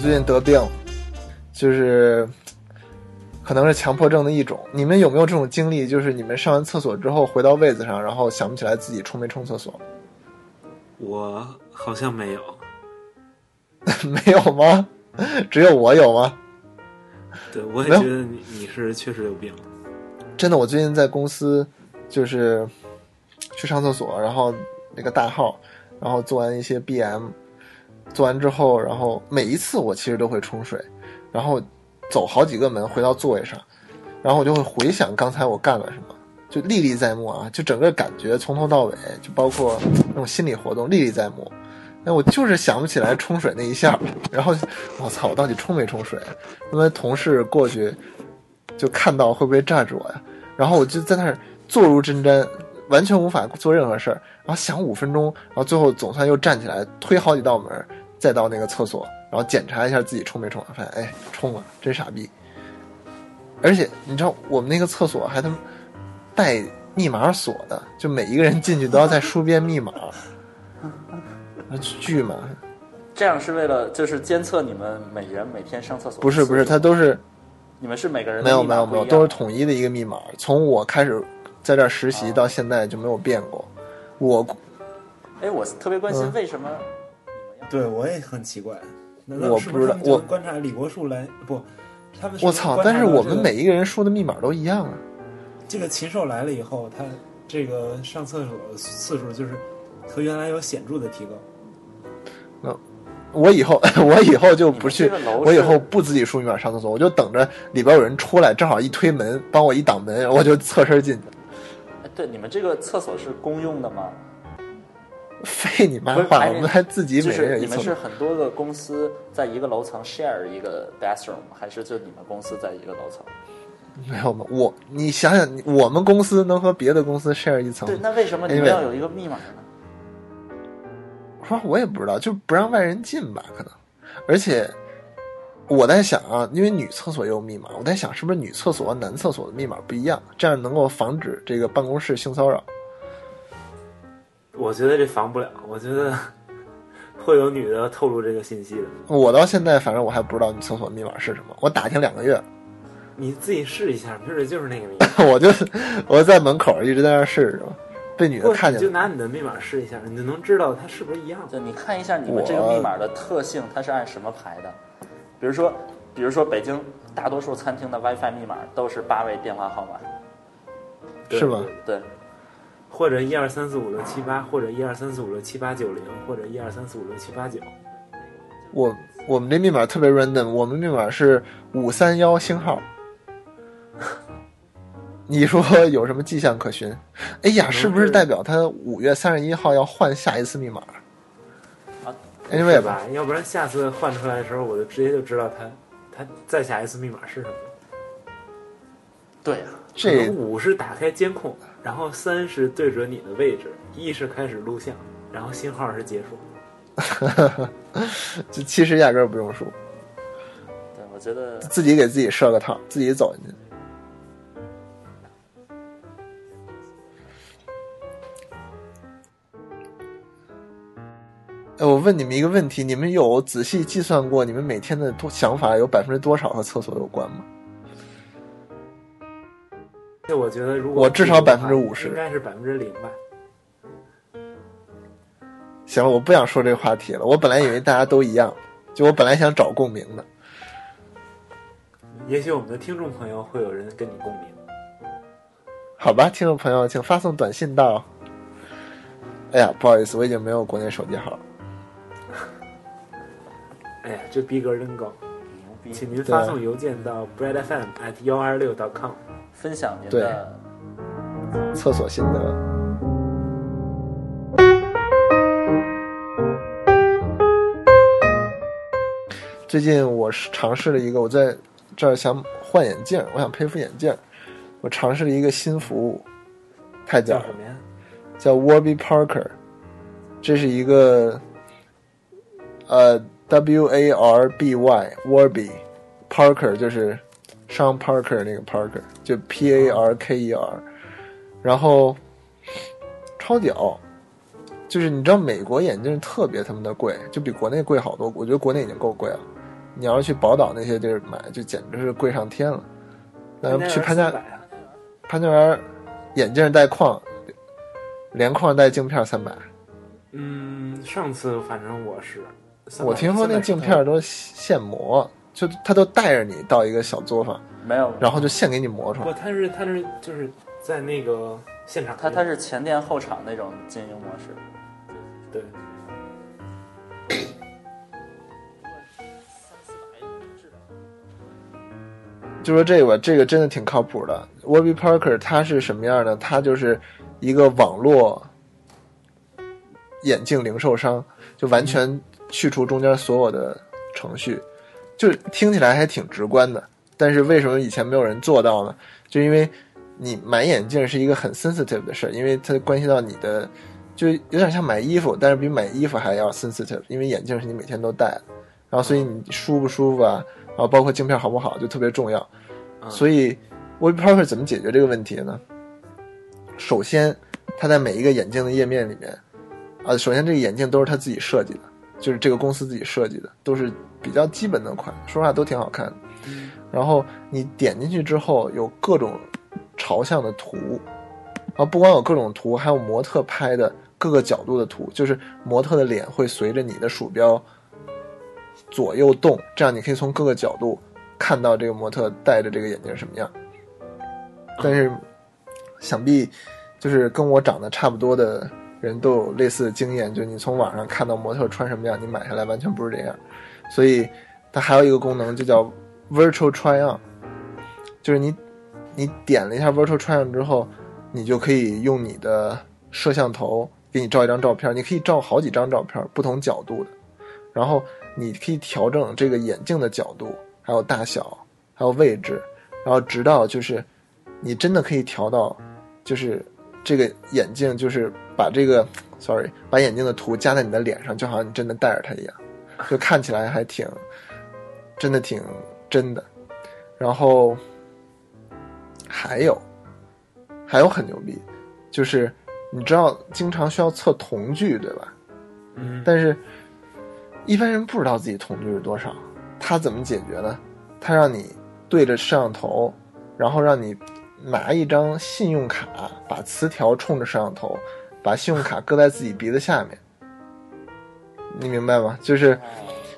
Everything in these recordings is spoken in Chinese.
最近得病，就是可能是强迫症的一种。你们有没有这种经历？就是你们上完厕所之后回到位子上，然后想不起来自己冲没冲厕所？我好像没有。没有吗？只有我有吗？对，我也觉得你你是确实有病。真的，我最近在公司就是去上厕所，然后那个大号，然后做完一些 BM，做完之后，然后每一次我其实都会冲水，然后走好几个门回到座位上，然后我就会回想刚才我干了什么，就历历在目啊，就整个感觉从头到尾，就包括那种心理活动历历在目。哎，我就是想不起来冲水那一下，然后我操，我到底冲没冲水？因为同事过去就看到会不会炸着我呀？然后我就在那儿坐如针毡，完全无法做任何事儿。然后想五分钟，然后最后总算又站起来，推好几道门，再到那个厕所，然后检查一下自己冲没冲，发现哎冲了，真傻逼。而且你知道我们那个厕所还他妈带密码锁的，就每一个人进去都要再输遍密码，巨麻烦。这样是为了就是监测你们每人每天上厕所。不是不是，它都是你们是每个人的没有没有没有，都是统一的一个密码。从我开始在这儿实习哦到现在就没有变过。我哎，我特别关心嗯为什么对，我也很奇怪。我不知道我观察李国树来不？他们我操！但是我们每一个人输的密码都一样啊。这个禽兽来了以后，他这个上厕所次数就是和原来有显著的提高。那我以后 我以后就不去我以后不自己输密码上厕所，我就等着里边有人出来，正好一推门，帮我一挡门，我就侧身进去。哎对，你们这个厕所是公用的吗？废你妈话！我们还自己就每是你们是人一厕所。很多个公司在一个楼层 share 一个 bathroom，还是就你们公司在一个楼层？没有吗？我你想想，我们公司能和别的公司 share 一层对，那为什么你们要有一个密码呢？说我也不知道，就不让外人进吧，可能。而且我在想啊，因为女厕所也有密码，我在想是不是女厕所和男厕所的密码不一样，这样能够防止这个办公室性骚扰。我觉得这防不了，我觉得 会有女的透露这个信息的。我到现在反正我还不知道你厕所密码是什么，我打听两个月，你自己试一下，没准就是那个密码。我就我在门口一直在那试试着，被女的看见了你就。拿你的密码试一下，你就能知道它是不是一样的。就你看一下你们这个密码的特性，它是按什么排的？比如说，比如说北京大多数餐厅的 WiFi 密码都是八位电话号码，是吗？对，或者一二三四五六七八，或者一二三四五六七八九零，或者一二三四五六七八九。我我们这密码特别 random，我们密码是五三幺星号。你说 有什么迹象可循？哎呀，是不是代表他五月三十一号要换下一次密码啊？Anyway 吧，要不然下次换出来的时候，我就直接就知道他他再下一次密码是什么。对呀、这五是打开监控，然后三是对准你的位置，一是开始录像，然后信号是结束。这其实压根儿不用输，对，我觉得自己给自己设个套，自己走进去。哎，我问你们一个问题：你们有仔细计算过你们每天的多想法有百分之多少和厕所有关吗？这我觉得，如果我至少百分之五十应该是百分之零吧。行了，我不想说这个话题了。我本来以为大家都一样，就我本来想找共鸣的。也许我们的听众朋友会有人跟你共鸣。好吧，听众朋友，请发送短信到……哎呀，不好意思，我已经没有国内手机号了。哎呀，这逼格真高！牛逼，请您发送邮件到 breadfm at 幺二六 com。分享您的厕所心得。最近我是尝试了一个，我在这儿想换眼镜，我想配副眼镜，我尝试了一个新服务，太叫什，么呀？叫 Warby Parker，这是一个呃 W A R B Y Warby Parker 就是上 Parker 那个 Parker，就 P A R K E R，然后超屌，就是你知道美国眼镜特别他妈的贵，就比国内贵好多，我觉得国内已经够贵了。你要是去宝岛那些地儿买，就简直是贵上天了。那去潘家300啊潘家园，眼镜带框，连框带镜片三百。嗯，上次反正我是，我听说那镜片都现磨，就他都带着你到一个小作坊，没有，然后就现给你磨出来不，他是他是就是在那个现场，他他是前店后厂那种经营模式。对，就说这个吧，这个真的挺靠谱的。Warby Parker 它是什么样的？它就是一个网络眼镜零售商，就完全去除中间所有的程序，就是听起来还挺直观的。但是为什么以前没有人做到呢？就因为你买眼镜是一个很 sensitive 的事儿，因为它关系到你的，就有点像买衣服，但是比买衣服还要 sensitive，因为眼镜是你每天都戴的，然后所以你舒不舒服啊，然后包括镜片好不好就特别重要。嗯所以 Warby Parker 怎么解决这个问题呢？首先，它在每一个眼镜的页面里面，啊，首先这个眼镜都是他自己设计的，就是这个公司自己设计的，都是比较基本的款，说实话都挺好看的。嗯然后你点进去之后，有各种朝向的图，啊不光有各种图，还有模特拍的各个角度的图，就是模特的脸会随着你的鼠标左右动，这样你可以从各个角度看到这个模特戴着这个眼镜什么样。但是，想必就是跟我长得差不多的人都有类似的经验，就你从网上看到模特穿什么样，你买下来完全不是这样。所以它还有一个功能，就叫 Virtual Try On，就是你你点了一下 Virtual Try On 之后，你就可以用你的摄像头给你照一张照片，你可以照好几张照片，不同角度的，然后你可以调整这个眼镜的角度，还有大小，还有位置，然后直到就是你真的可以调到，就是这个眼镜就是把这个 sorry 把眼镜的图加在你的脸上，就好像你真的戴着它一样，就看起来还挺真的挺真的。然后还有还有很牛逼，就是你知道经常需要测瞳距对吧？嗯，但是一般人不知道自己瞳距是多少，他怎么解决呢？他让你对着摄像头，然后让你拿一张信用卡，把磁条冲着摄像头，把信用卡搁在自己鼻子下面，你明白吗？就是，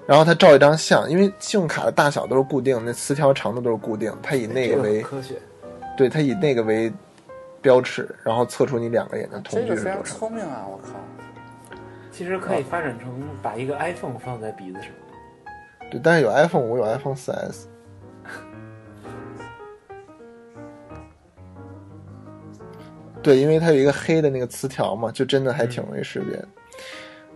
然后他照一张相，因为信用卡的大小都是固定，那磁条长度都是固定，他以那这个为科学，对他以那个为标尺，然后测出你两个眼的瞳这个非常距是多少。聪明啊！我靠，其实可以发展成把一个 iPhone 放在鼻子上，对，但是有 iPhone 五，有 iPhone 四 S。对，因为它有一个黑的那个磁条嘛，就真的还挺容易识别的。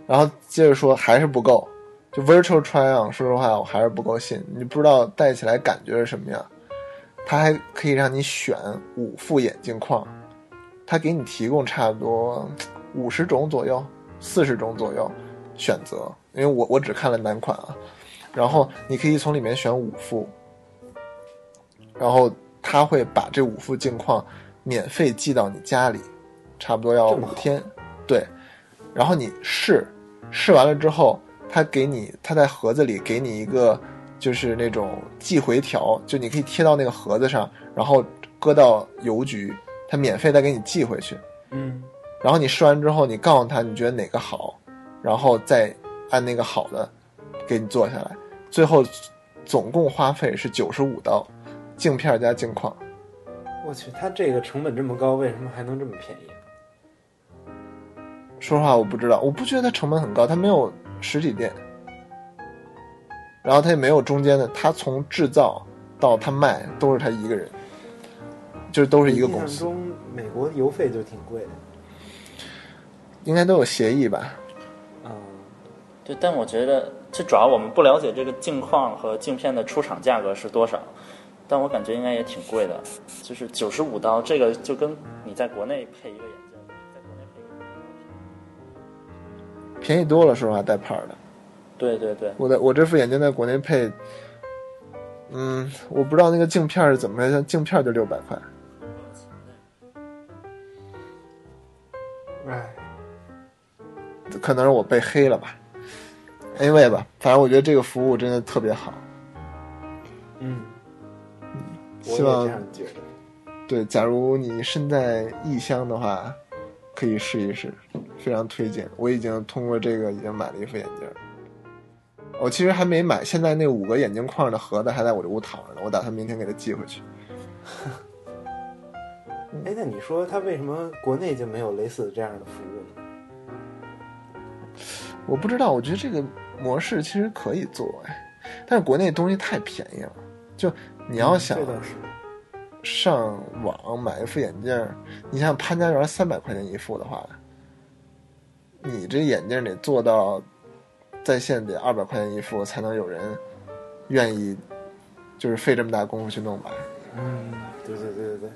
然后接着说，还是不够，就 Virtual Try On，说实话，我还是不够信。你不知道戴起来感觉是什么样，它还可以让你选五副眼镜框，它给你提供差不多五十种左右、四十种左右选择。因为我我只看了男款啊，然后你可以从里面选五副，然后他会把这五副镜框免费寄到你家里，差不多要五天，对，然后你试，试完了之后，他给你他在盒子里给你一个就是那种寄回条，就你可以贴到那个盒子上，然后搁到邮局，他免费再给你寄回去。嗯，然后你试完之后，你告诉他你觉得哪个好，然后再按那个好的给你做下来，最后总共花费是九十五刀，镜片加镜框。我去，他这个成本这么高，为什么还能这么便宜？说实话，我不知道，我不觉得它成本很高，它没有实体店，然后它也没有中间的，它从制造到它卖都是他一个人，就是都是一个公司，中美国邮费就挺贵的。应该都有协议吧？嗯，对，但我觉得这主要我们不了解这个镜框和镜片的出厂价格是多少，但我感觉应该也挺贵的，就是九十五刀，这个就跟你在国内配一个便宜多了，说实话，带盘的。对对对，我的我这副眼镜在国内配，嗯，我不知道那个镜片是怎么着，像镜片就六百块。哎，可能是我被黑了吧？Anyway 吧，反正我觉得这个服务真的特别好。嗯，希望。对，假如你身在异乡的话，可以试一试，非常推荐。我已经通过这个已经买了一副眼镜儿，我其实还没买，现在那五个眼镜框的盒子还在我这屋躺着呢，我打算明天给它寄回去。哎，那你说他为什么国内就没有类似这样的服务呢？我不知道，我觉得这个模式其实可以做哎，但是国内东西太便宜了，就你要想这倒是，上网买一副眼镜儿，你像潘家园三百块钱一副的话，你这眼镜得做到在线得二百块钱一副，才能有人愿意就是费这么大功夫去弄吧。嗯，对对对对对，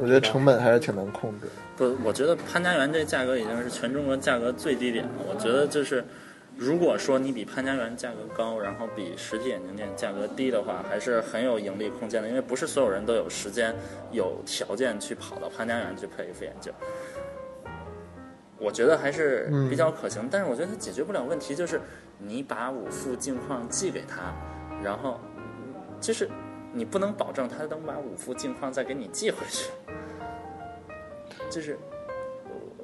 我觉得成本还是挺难控制的。不，我觉得潘家园这价格已经是全中国价格最低点了。我觉得就是，如果说你比潘家园价格高，然后比实体眼镜店价格低的话，还是很有盈利空间的。因为不是所有人都有时间、有条件去跑到潘家园去配一副眼镜。我觉得还是比较可行，但是我觉得它解决不了问题，就是你把五副镜框寄给他，然后就是你不能保证他能把五副镜框再给你寄回去，就是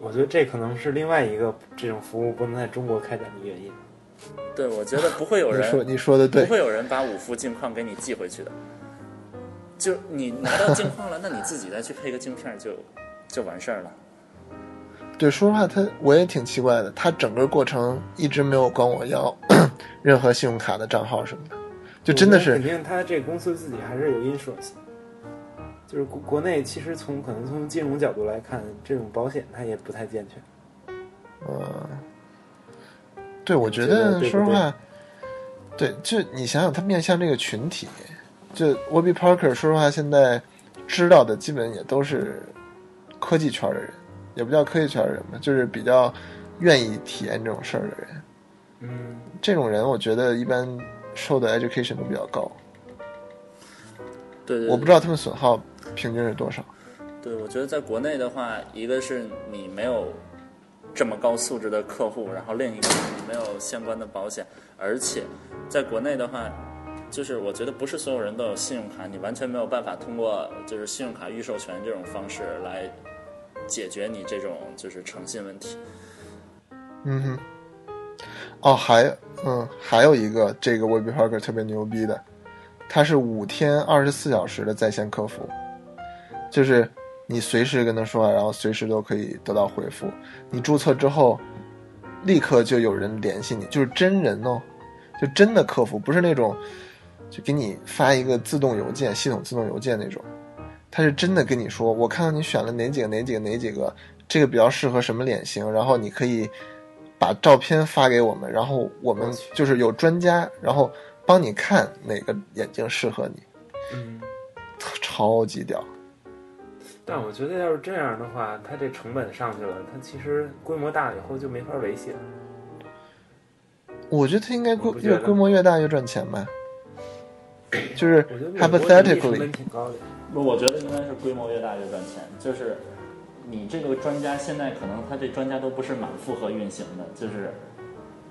我觉得这可能是另外一个这种服务不能在中国开展的原因。对我觉得不会有你说人你说的对不，会有人把五副镜框给你寄回去的，就你拿到镜框了，那你自己再去配个镜片就就完事儿了。对，说实话，他我也挺奇怪的，他整个过程一直没有管我要 任何信用卡的账号什么的，就真的是肯定他这个公司自己还是有 insurance，就是国国内其实从可能从金融角度来看，这种保险它也不太健全。嗯，对，我觉觉得说实话，对，就你想想，他面向这个群体，就 Warby Parker，说实话，现在知道的基本也都是科技圈的人，也不叫科技圈的人吧，就是比较愿意体验这种事儿的人。嗯，这种人，我觉得一般受的 education 都比较高。对对对我不知道他们损耗平均是多少。对，我觉得在国内的话，一个是你没有这么高素质的客户，然后另一个是你没有相关的保险，而且在国内的话，就是我觉得不是所有人都有信用卡，你完全没有办法通过就是信用卡预授权这种方式来解决你这种就是诚信问题。嗯哼。哦，还嗯，还有一个这个 Warby Parker 特别牛逼的，它是五天二十四小时的在线客服，就是你随时跟他说，然后随时都可以得到回复。你注册之后，立刻就有人联系你，就是真人哦，就真的客服，不是那种就给你发一个自动邮件、系统自动邮件那种，他是真的跟你说，我看到你选了哪几个、哪几个、哪几个，这个比较适合什么脸型，然后你可以把照片发给我们，然后我们就是有专家，然后帮你看哪个眼镜适合你，嗯，超级屌。但我觉得要是这样的话，它这成本上去了，它其实规模大了以后就没法维系了。我觉得它应该规越规模越大越赚钱吧，就是 hypothetically，本挺高的。不，我觉得应该是规模越大越赚钱。就是你这个专家现在可能他这专家都不是满负荷运行的，就是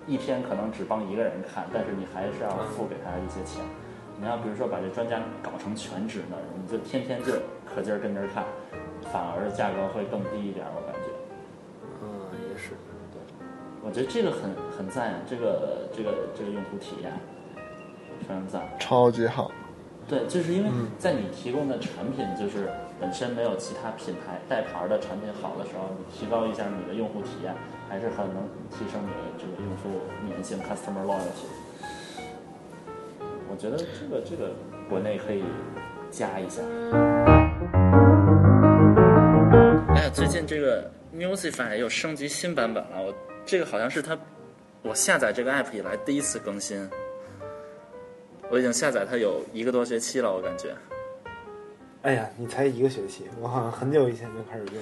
一天可能只帮一个人看，但是你还是要付给他一些钱。你要比如说把这专家搞成全职的，你就天天就可劲儿跟着看，反而价格会更低一点，我感觉。嗯，也是。对我觉得这个很很赞，这个这个这个用户体验非常赞。超级好。对，就是因为嗯在你提供的产品就是本身没有其他品牌带牌儿的产品好的时候，你提高一下你的用户体验，还是很能提升你的这个用户粘性 （customer loyalty）。我觉得这个这个国内可以加一下。哎呀，最近这个 Musify 又升级新版本了，我这个好像是它我下载这个 app 以来第一次更新。我已经下载它有一个多学期了，我感觉。哎呀，你才一个学期，我好像很久以前就开始用。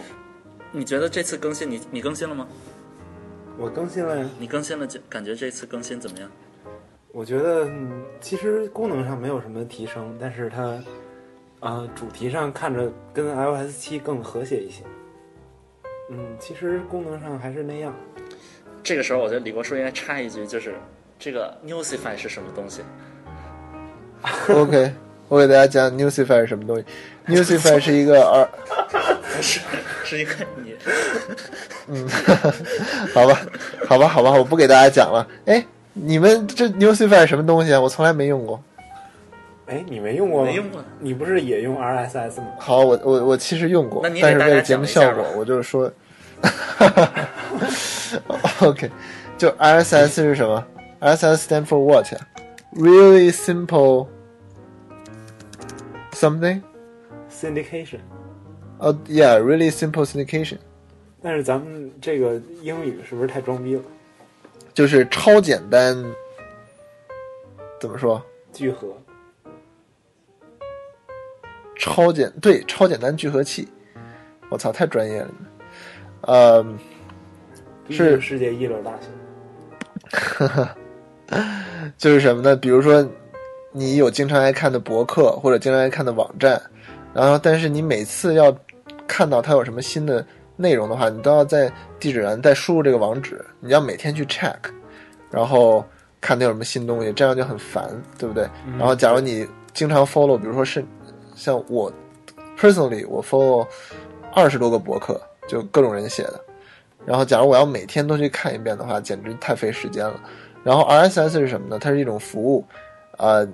你觉得这次更新你你更新了吗？我更新了呀，你更新了，就感觉这次更新怎么样？我觉得嗯，其实功能上没有什么提升，但是它啊、主题上看着跟 iOS 七更和谐一些。嗯，其实功能上还是那样。这个时候，我觉得李国书应该插一句，就是这个 Newsify 是什么东西？OK，我给大家讲 Newsify 是什么东西。Newsify 是一个二，是是一个你嗯，好吧，好吧，好吧，我不给大家讲了。哎，你们这 Newsify 是什么东西啊？我从来没用过。哎，你没用过吗？没用过你不是也用 RSS 吗？好，我我我其实用过但是为了节目效果，我就是说，OK，就 RSS 是什么？RSS stand for what 呀？Really simple something？syndication。哦、y e a h r e a l l y simple syndication，但是咱们这个英语是不是太装逼了？就是超简单。怎么说？聚合。超简对超简单聚合器，我操，太专业了。呃，是世界一流大学。就是什么呢？比如说，你有经常爱看的博客或者经常爱看的网站，然后但是你每次要看到它有什么新的内容的话，你都要在地址栏再输入这个网址，你要每天去 check，然后看它有什么新东西，这样就很烦，对不对？嗯然后假如你经常 follow，比如说是像我 personally 我 follow 二十多个博客，就各种人写的。然后，假如我要每天都去看一遍的话，简直太费时间了。然后 RSS 是什么呢？它是一种服务，呃，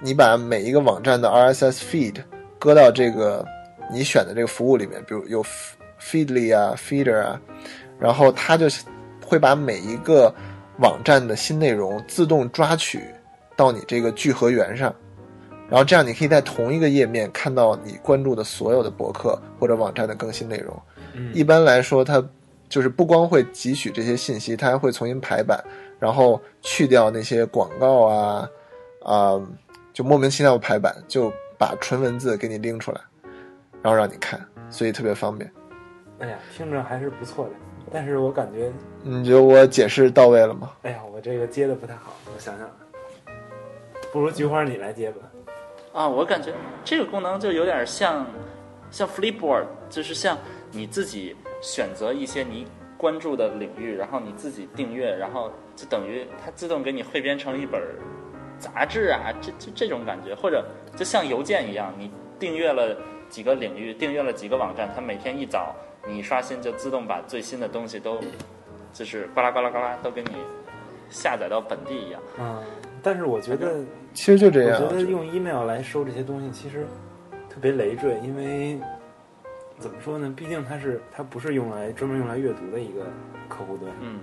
你把每一个网站的 RSS feed 搁到这个你选的这个服务里面，比如有 Feedly 啊、Feeder 啊，然后它就会把每一个网站的新内容自动抓取到你这个聚合源上，然后这样你可以在同一个页面看到你关注的所有的博客或者网站的更新内容。嗯一般来说，它就是不光会汲取这些信息，它还会重新排版，然后去掉那些广告啊，啊、就莫名其妙的排版，就把纯文字给你拎出来，然后让你看，所以特别方便。哎呀，听着还是不错的。但是我感觉，你觉得我解释到位了吗？哎呀，我这个接的不太好。我想想，不如菊花你来接吧。啊，我感觉这个功能就有点像像 Flipboard，就是像你自己选择一些你关注的领域，然后你自己订阅，然后就等于它自动给你汇编成一本杂志啊，这这这种感觉，或者就像邮件一样，你订阅了几个领域，订阅了几个网站，它每天一早你一刷新就自动把最新的东西都就是呱啦呱啦呱啦都给你下载到本地一样。嗯，但是我觉得，其实就这我。觉得用 email 来收这些东西其实特别累赘，因为怎么说呢？毕竟它是它不是用来专门用来阅读的一个客户端。嗯，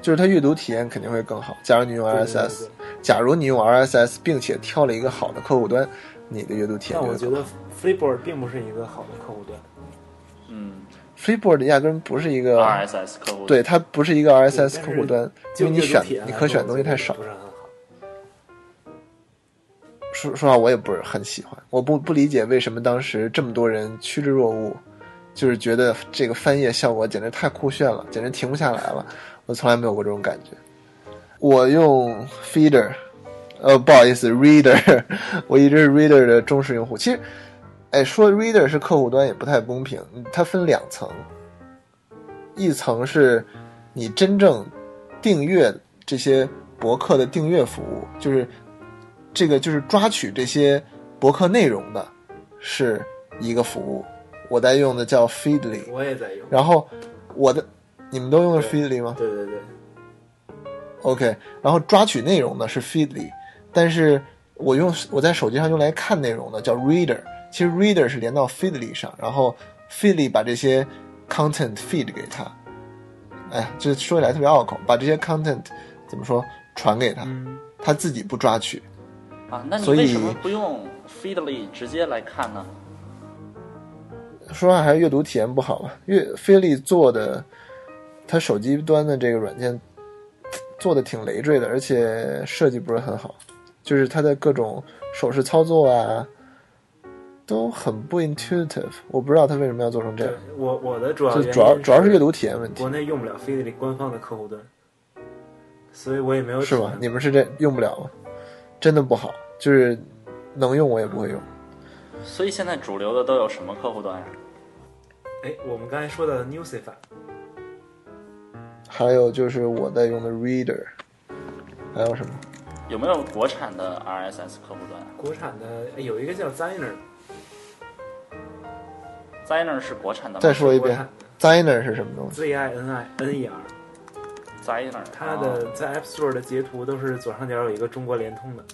就是它阅读体验肯定会更好。假如你用对对 RSS，对对假如你用 RSS 并且挑了一个好的客户端，你的阅读体验就会更好。但我觉得 Flipboard 并不是一个好的客户端。嗯，Freeboard 压根不是一个，RSS 客户对，它不是一个 RSS 客户端，因为你选你可选的东西太少不。是很好。说说实话，我也不是很喜欢，我不不理解为什么当时这么多人趋之若鹜，就是觉得这个翻页效果简直太酷炫了，简直停不下来了。我从来没有过这种感觉。我用 Feeder，呃，不好意思，Reader，我一直是 Reader 的忠实用户。其实，哎，说 Reader 是客户端也不太公平，它分两层，一层是你真正订阅这些博客的订阅服务，就是这个就是抓取这些博客内容的，是一个服务。我在用的叫 Feedly，我也在用。然后我的你们都用的是 Feedly 吗对对对，？OK，然后抓取内容的是 Feedly，但是我用我在手机上用来看内容的叫 Reader。其实 Reader 是连到 Feedly 上，然后 Feedly 把这些 content feed 给他。哎呀，这说起来特别拗口，把这些 content 怎么说传给他，嗯，他自己不抓取。啊，那你为什么不用 Feedly 直接来看呢？说实话还是阅读体验不好吧。阅 Feedly 做的，它手机端的这个软件做的挺累赘的，而且设计不是很好，就是它的各种手势操作啊，都很不 intuitive。我不知道他为什么要做成这样，我我的主要就主要主要是阅读体验问题国，内用不了 Feedly 官方的客户端，所以我也没有是吧你们是这用不了吗？真的不好，就是能用我也不会用。所以现在主流的都有什么客户端呀？哎，我们刚才说的 Newsify，还有就是我在用的 Reader，还有什么？有没有国产的 RSS 客户端国产的哎有一个叫 Ziner，？Ziner 是国产的吗？再说一遍，Ziner 是什么东西？Z I N I N E R，Ziner，它哦的在 App Store 的截图都是左上角有一个中国联通的。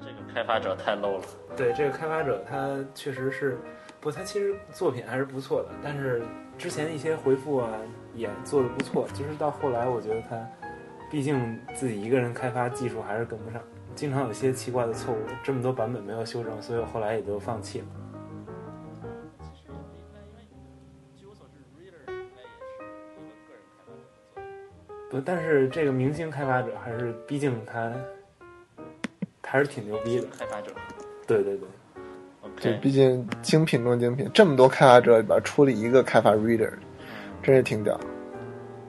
这个开发者太 low 了。对这个开发者，他确实是，不，他其实作品还是不错的，但是之前一些回复啊也做的不错，就是到后来我觉得他，毕竟自己一个人开发，技术还是跟不上，经常有一些奇怪的错误，这么多版本没有修正，所以我后来也就放弃了。不，但是这个明星开发者还是，毕竟他，还是挺牛逼的。开发者对对对，对毕竟精品中精品，这么多开发者里边出了一个开发 Reader，真是挺屌。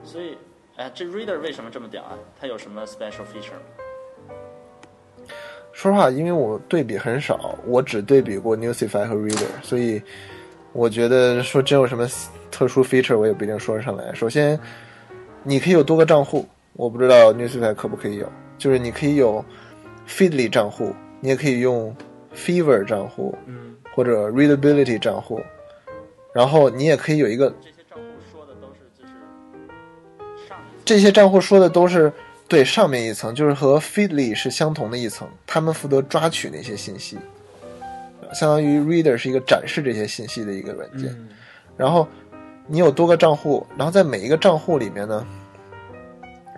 所以，哎，这 Reader 为什么这么屌啊？它有什么 special feature 吗？说实话，因为我对比很少，我只对比过 Newsify 和 Reader，所以我觉得说真有什么特殊 feature，我也不一定说得上来。首先，你可以有多个账户，我不知道 Newsify 可不可以有，就是你可以有 Feedly 账户，你也可以用 Fever 账户嗯，或者 Readability 账户，然后你也可以有一个这些账户说的都是就是上一这些账户说的都是对上面一层，就是和 Feedly 是相同的一层，他们负责抓取那些信息，相当于 Reader 是一个展示这些信息的一个软件。嗯。然后你有多个账户，然后在每一个账户里面呢，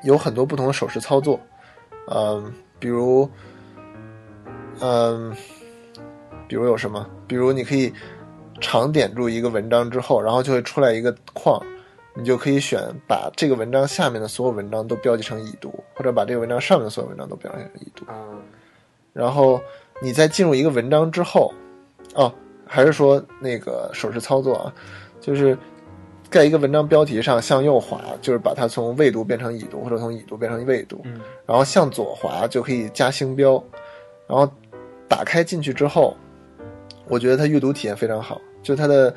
有很多不同的手势操作，嗯，比如，嗯，比如有什么？比如你可以长点住一个文章之后，然后就会出来一个框，你就可以选把这个文章下面的所有文章都标记成已读，或者把这个文章上面的所有文章都标记成已读。啊，然后你在进入一个文章之后，哦，还是说那个手势操作啊，就是在一个文章标题上向右滑，就是把它从未读变成已读，或者从已读变成未读，嗯。然后向左滑就可以加星标，然后打开进去之后，我觉得它阅读体验非常好，就它的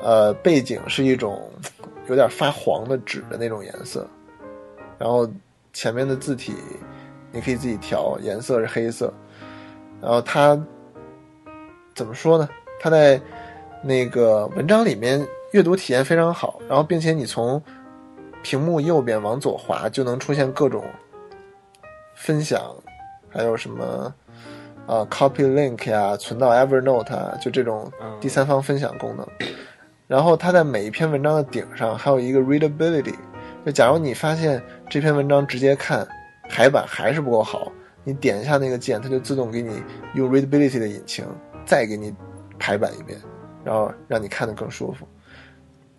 呃背景是一种有点发黄的纸的那种颜色，然后前面的字体你可以自己调，颜色是黑色，然后它怎么说呢？它在那个文章里面阅读体验非常好，然后并且你从屏幕右边往左滑就能出现各种分享，还有什么啊、copy link 呀，存到 Evernote 啊，就这种嗯第三方分享功能。然后它在每一篇文章的顶上还有一个 readability，就假如你发现这篇文章直接看排版还是不够好，你点一下那个键，它就自动给你用 readability 的引擎再给你排版一遍，然后让你看得更舒服。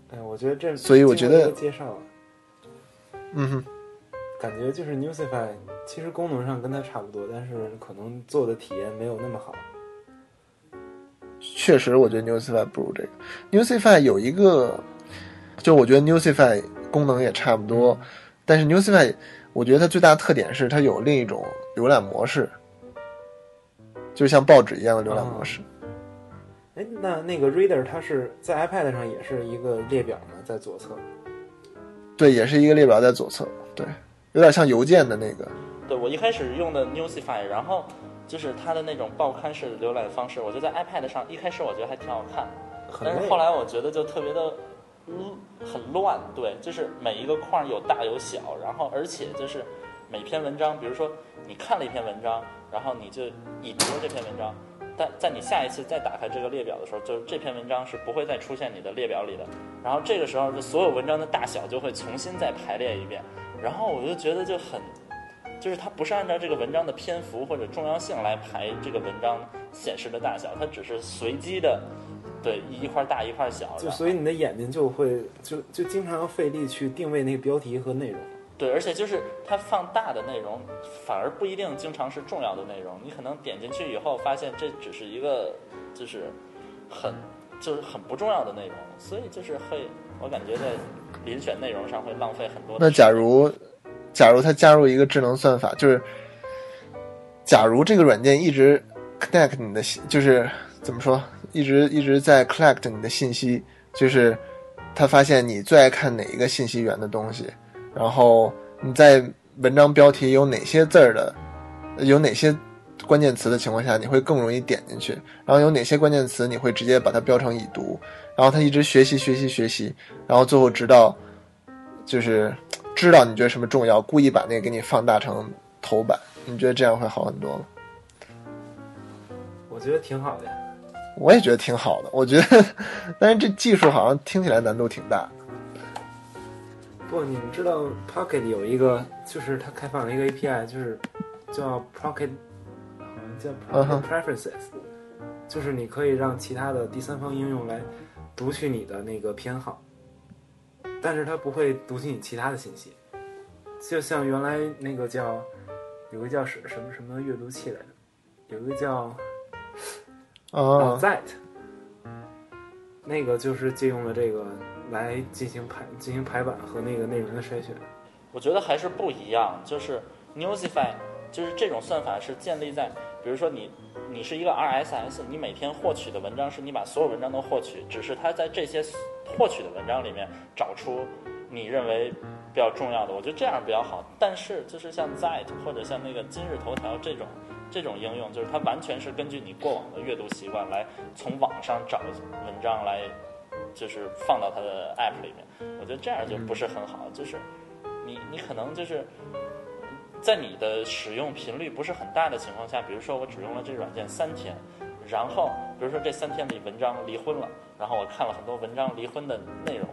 哎，我觉得这，所以我觉得嗯哼，感觉就是 Newsify 其实功能上跟它差不多，但是可能做的体验没有那么好。确实，我觉得 Newsify 不如这个。Newsify 有一个，就我觉得 Newsify 功能也差不多，但是 Newsify 我觉得它最大的特点是它有另一种浏览模式，就像报纸一样的浏览模式。哎，那那个 Reader 它是在 iPad 上也是一个列表吗？在左侧。对，也是一个列表在左侧，对，有点像邮件的那个。对我一开始用的 Newsify，然后就是它的那种报刊式浏览方式，我觉得在 iPad 上，一开始我觉得还挺好看，但是后来我觉得就特别的，嗯，很乱。对，就是每一个框有大有小，然后而且就是每篇文章，比如说你看了一篇文章，然后你就已读了这篇文章，但在你下一次再打开这个列表的时候，就是这篇文章是不会再出现你的列表里的。然后这个时候，就所有文章的大小就会重新再排列一遍。然后我就觉得就很，就是它不是按照这个文章的篇幅或者重要性来排这个文章显示的大小，它只是随机的，对一块大一块小。就所以你的眼睛就会就就经常要费力去定位那个标题和内容。对，而且就是它放大的内容，反而不一定经常是重要的内容。你可能点进去以后，发现这只是一个就是很就是很不重要的内容，所以就是会我感觉在遴选内容上会浪费很多那。假如，假如它加入一个智能算法，就是，假如这个软件一直 connect 你的信，就是怎么说，一直一直在 collect 你的信息，就是它发现你最爱看哪一个信息源的东西，然后你在文章标题有哪些字儿的有哪些关键词的情况下，你会更容易点进去，然后有哪些关键词你会直接把它标成已读，然后它一直学习学习学习，然后最后直到就是知道你觉得什么重要，故意把那个给你放大成头版，你觉得这样会好很多吗？我觉得挺好的呀。我也觉得挺好的，我觉得，但是这技术好像听起来难度挺大。不，你们知道 Pocket 有一个，就是它开放了一个 API，就是叫 Pocket，好像叫 Pocket Preferences，、就是你可以让其他的第三方应用来读取你的那个偏好，但是它不会读取你其他的信息。就像原来那个叫有个叫什什么什么阅读器来着，有一个叫啊，Zite，那个就是借用了这个来进行排进行排版和那个内容的筛选。我觉得还是不一样，就是 Newsify，就是这种算法是建立在，比如说你你是一个 RSS，你每天获取的文章是你把所有文章都获取，只是它在这些获取的文章里面找出你认为比较重要的，我觉得这样比较好。但是就是像 Zite 或者像那个今日头条这种这种应用，就是它完全是根据你过往的阅读习惯来从网上找文章来，就是放到它的 App 里面。我觉得这样就不是很好，就是你你可能就是在你的使用频率不是很大的情况下，比如说我只用了这软件三天，然后比如说这三天里文章离婚了，然后我看了很多文章离婚的内容，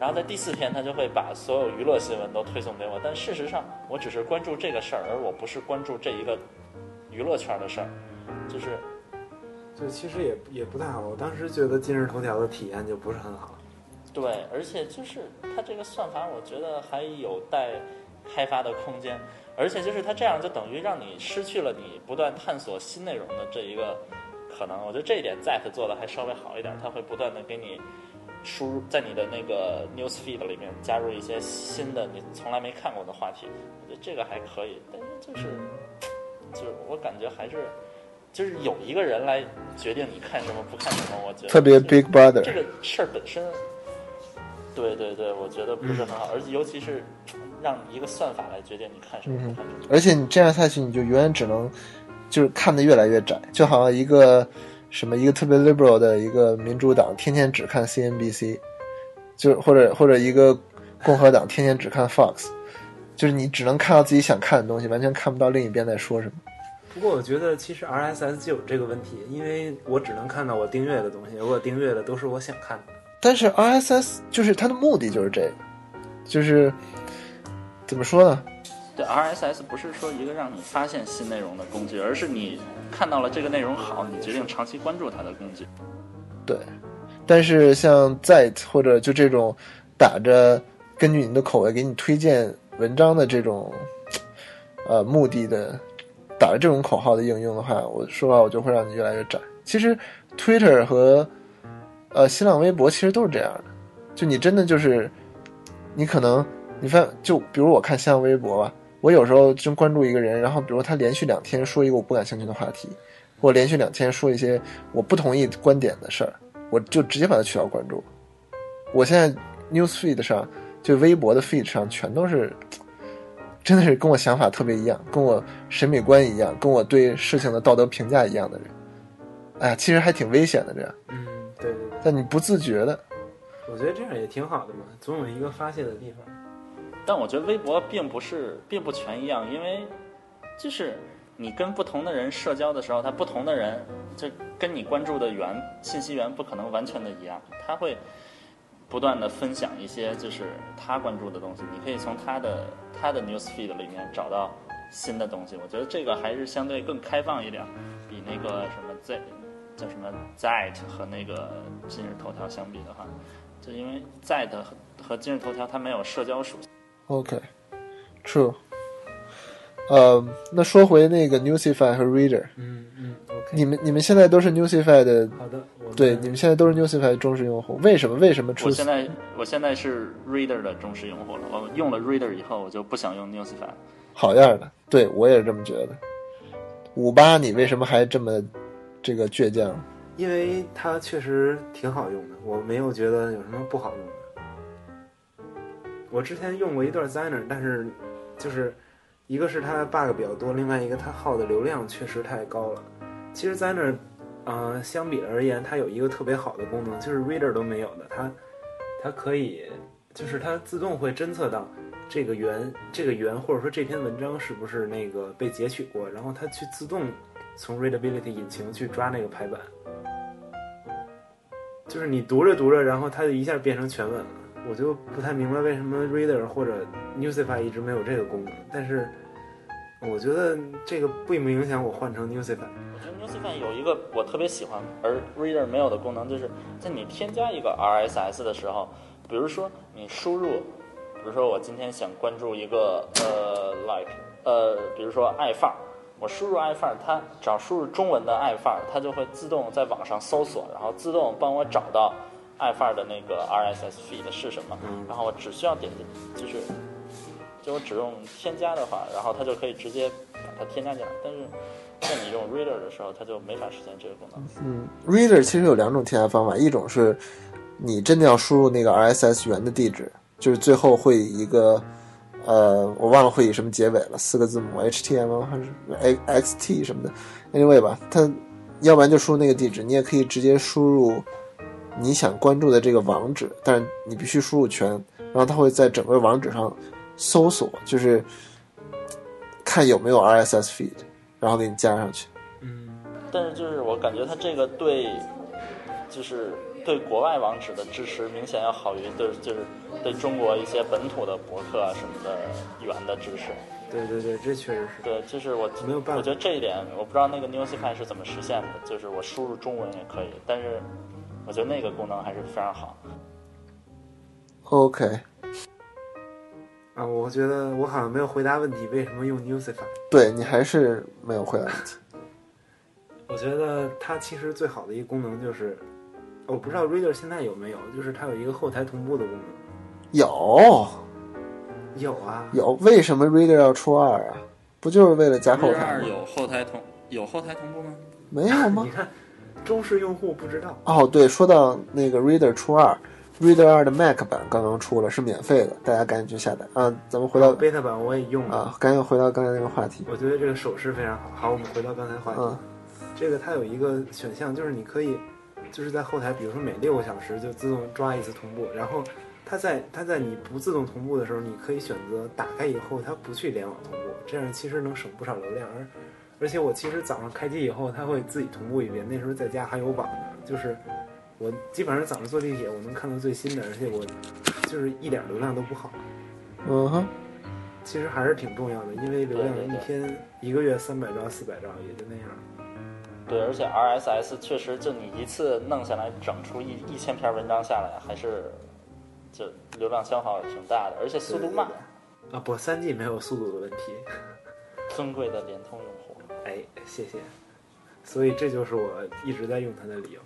然后在第四天他就会把所有娱乐新闻都推送给我，但事实上我只是关注这个事儿，而我不是关注这一个娱乐圈的事儿，就是就其实也也不太好。我当时觉得今日头条的体验就不是很好。对，而且就是它这个算法，我觉得还有待开发的空间。而且就是它这样，就等于让你失去了你不断探索新内容的这一个可能。我觉得这一点 Zet 做的还稍微好一点，它会不断的给你输入在你的那个 News Feed 里面加入一些新的你从来没看过的话题。我觉得这个还可以，但是就是就是我感觉还是就是有一个人来决定你看什么不看什么，我觉得特别 Big Brother 这个事儿本身，对对对，我觉得不是很好，而且尤其是让一个算法来决定你看什么不看什么。而且你这样下去，你就永远只能就是看的越来越窄，就好像一个什么一个特别 liberal 的一个民主党，天天只看 CNBC，就或者或者一个共和党天天只看 Fox，就是你只能看到自己想看的东西，完全看不到另一边在说什么。不过我觉得其实 RSS 就有这个问题，因为我只能看到我订阅的东西，而我订阅的都是我想看的。但是 RSS 就是它的目的就是这个，就是怎么说呢？对 RSS 不是说一个让你发现新内容的工具，而是你看到了这个内容好，你决定长期关注它的工具。对，但是像 Zite 或者就这种打着根据你的口味给你推荐文章的这种呃目的的打着这种口号的应用的话，我说话，我就会让你越来越窄。其实 Twitter 和呃新浪微博其实都是这样的，就你真的就是你可能你发就比如我看新浪微博吧，我有时候真关注一个人，然后比如他连续两天说一个我不感兴趣的话题，或连续两天说一些我不同意观点的事儿，我就直接把它取消关注。我现在 news feed 上，就微博的 feed 上，全都是真的是跟我想法特别一样，跟我审美观一样，跟我对事情的道德评价一样的人。哎呀，其实还挺危险的这样，嗯，对对对，但你不自觉的，我觉得这样也挺好的嘛，总有一个发泄的地方。但我觉得微博并不是并不全一样，因为就是你跟不同的人社交的时候，他不同的人就跟你关注的源信息源不可能完全的一样，他会不断的分享一些就是他关注的东西，你可以从他的他的 news feed 里面找到新的东西。我觉得这个还是相对更开放一点，比那个什么 Z 叫什么 Zite 和那个今日头条相比的话，就因为 Zite 和和今日头条它没有社交属性。OK，true。呃，那说回那个 Newsify 和 Reader，嗯嗯，OK，你们你们现在都是 Newsify 的，好的，对，你们现在都是 Newsify 的忠实用户，为什么？为什么出我现在我现在是 Reader 的忠实用户了。我用了 Reader 以后，我就不想用 Newsify 了。好样的？对我也是这么觉得。五八，你为什么还这么这个倔强？因为它确实挺好用的，我没有觉得有什么不好用的。我之前用过一段 Ziner，但是就是一个是它 bug 比较多，另外一个它耗的流量确实太高了。其实，在那儿，呃，相比而言，它有一个特别好的功能，就是 Reader 都没有的，它它可以，就是它自动会侦测到这个源这个源或者说这篇文章是不是那个被截取过，然后它去自动从 Readability 引擎去抓那个排版。就是你读着读着，然后它就一下变成全文了。我就不太明白为什么 Reader 或者 Newsify 一直没有这个功能，但是我觉得这个并不影响我换成 Newsify。我觉得 Newsify 有一个我特别喜欢，而 Reader 没有的功能，就是在你添加一个 RSS 的时候，比如说你输入，比如说我今天想关注一个呃 like 呃，比如说爱范儿，我输入爱范儿，它只要输入中文的爱范儿，它就会自动在网上搜索，然后自动帮我找到爱范儿的那个 RSS feed 是什么，嗯然后我只需要点击，就是就我只用添加的话，然后它就可以直接把它添加进来。但是在你用 Reader 的时候，它就没法实现这个功能。嗯，Reader 其实有两种添加方法，一种是你真的要输入那个 RSS 源的地址，就是最后会以一个呃，我忘了会以什么结尾了，四个字母 HTML 还是 XT 什么的，anyway 吧，它要不然就输入那个地址，你也可以直接输入你想关注的这个网址，但是你必须输入全，然后它会在整个网址上搜索，就是看有没有 RSS feed，然后给你加上去。嗯，但是就是我感觉它这个对，就是对国外网址的支持明显要好于对就是对中国一些本土的博客啊什么的源的支持。对对对，这确实是。对，就是我没有办法我觉得这一点我不知道那个 Newsify 是怎么实现的，就是我输入中文也可以，但是我觉得那个功能还是非常好。OK，啊，我觉得我好像没有回答问题，为什么用 Newsify？对你还是没有回答问题。我觉得它其实最好的一个功能就是，我不知道 Reader 现在有没有，就是它有一个后台同步的功能。有有啊，有，为什么 Reader 要出二啊？不就是为了加后台吗？有后台同有后台同步吗？没有吗 你？看，中式用户不知道。哦，对，说到那个 Reader 初二，Reader 二的 Mac 版刚刚出了，是免费的，大家赶紧去下载啊！咱们回到 beta 版我也用了，啊，赶紧回到刚才那个话题。我觉得这个手势非常好。好，我们回到刚才话题。嗯这个它有一个选项，就是你可以，就是在后台，比如说每六个小时就自动抓一次同步，然后它在它在你不自动同步的时候，你可以选择打开以后它不去联网同步，这样其实能省不少流量。而而且我其实早上开机以后，它会自己同步一遍，那时候在家还有网呢，就是我基本上早上坐地铁我能看到最新的，而且我就是一点流量都不好。嗯哼，其实还是挺重要的，因为流量一天一个月三百兆、四百兆也就那样。对，而且 RSS 确实，就你一次弄下来整出一一千篇文章下来，还是就流量消耗挺大的，而且速度慢。啊，不，三 G 没有速度的问题。尊贵的联通用户，哎，谢谢。所以这就是我一直在用它的理由。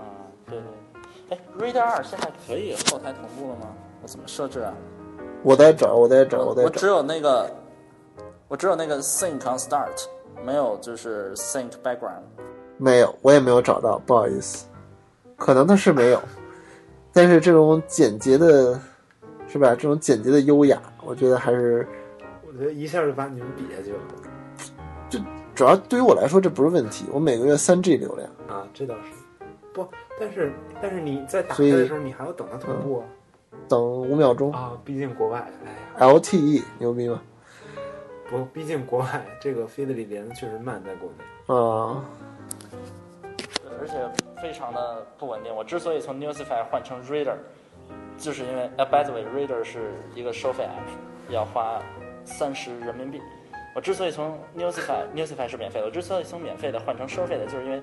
啊，对对。哎，Reader 二现在可以后台同步了吗？我怎么设置啊？我在找，我在找，我在找。我只有那个，我只有那个 Sync on Start，没有就是 Sync Background。没有，我也没有找到，不好意思，可能它是没有，但是这种简洁的，是吧？这种简洁的优雅，我觉得还是我觉得一下就把你们比下去了就主要对于我来说这不是问题。我每个月三 G 流量，啊，这倒是。不，但是但是你在打开的时候，你还要等它同步啊等五秒钟啊。毕竟国外，哎呀，，LTE 牛逼吗？不，毕竟国外这个 feed 里连的确实慢，在国内。啊，而且非常的不稳定。我之所以从 Newsify 换成 Reader，就是因为呃，by the way，Reader 是一个收费 app，要花三十人民币。我之所以从 Newsify，Newsify 是免费的，我之所以从免费的换成收费的，就是因为